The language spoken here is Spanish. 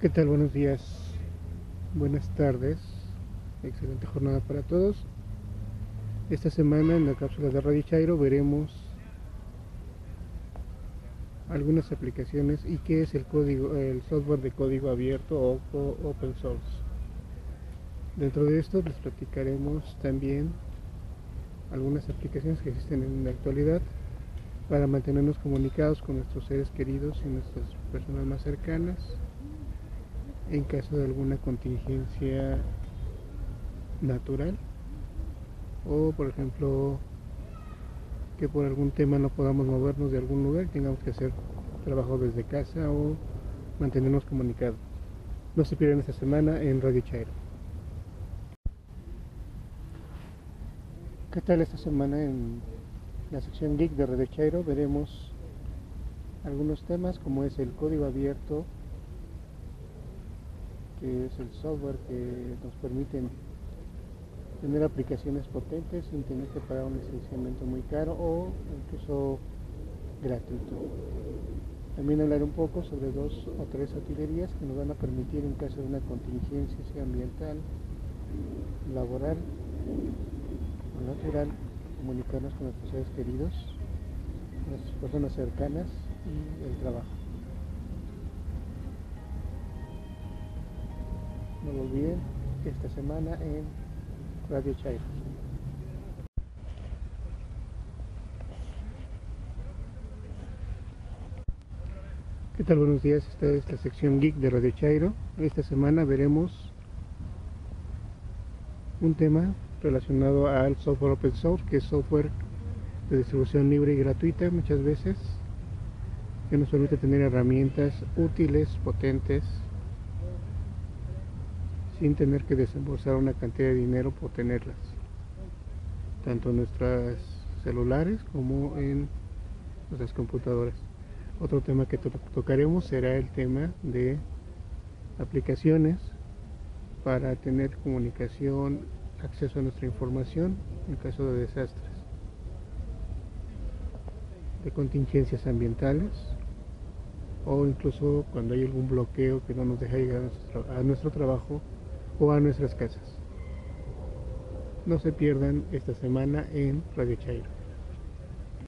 ¿Qué tal? Buenos días, buenas tardes, excelente jornada para todos. Esta semana en la cápsula de Radio Chairo veremos algunas aplicaciones y qué es el código, el software de código abierto o open source. Dentro de esto les platicaremos también algunas aplicaciones que existen en la actualidad para mantenernos comunicados con nuestros seres queridos y nuestras personas más cercanas en caso de alguna contingencia natural o por ejemplo que por algún tema no podamos movernos de algún lugar y tengamos que hacer trabajo desde casa o mantenernos comunicados. No se pierdan esta semana en Radio Chairo. ¿Qué tal esta semana en la sección Geek de Radio Chairo? Veremos algunos temas como es el código abierto que es el software que nos permite tener aplicaciones potentes sin tener que pagar un licenciamiento muy caro o incluso gratuito. También hablar un poco sobre dos o tres utilerías que nos van a permitir en caso de una contingencia sea ambiental, laboral o natural, comunicarnos con nuestros seres queridos, nuestras personas cercanas y el trabajo. No lo olviden, esta semana en Radio Chairo. ¿Qué tal? Buenos días, esta es la sección Geek de Radio Chairo. Esta semana veremos un tema relacionado al software open source, que es software de distribución libre y gratuita muchas veces, que nos permite tener herramientas útiles, potentes, sin tener que desembolsar una cantidad de dinero por tenerlas, tanto en nuestros celulares como en nuestras computadoras. Otro tema que tocaremos será el tema de aplicaciones para tener comunicación, acceso a nuestra información en caso de desastres, de contingencias ambientales o incluso cuando hay algún bloqueo que no nos deja llegar a nuestro trabajo o a nuestras casas. No se pierdan esta semana en Radio Chairo.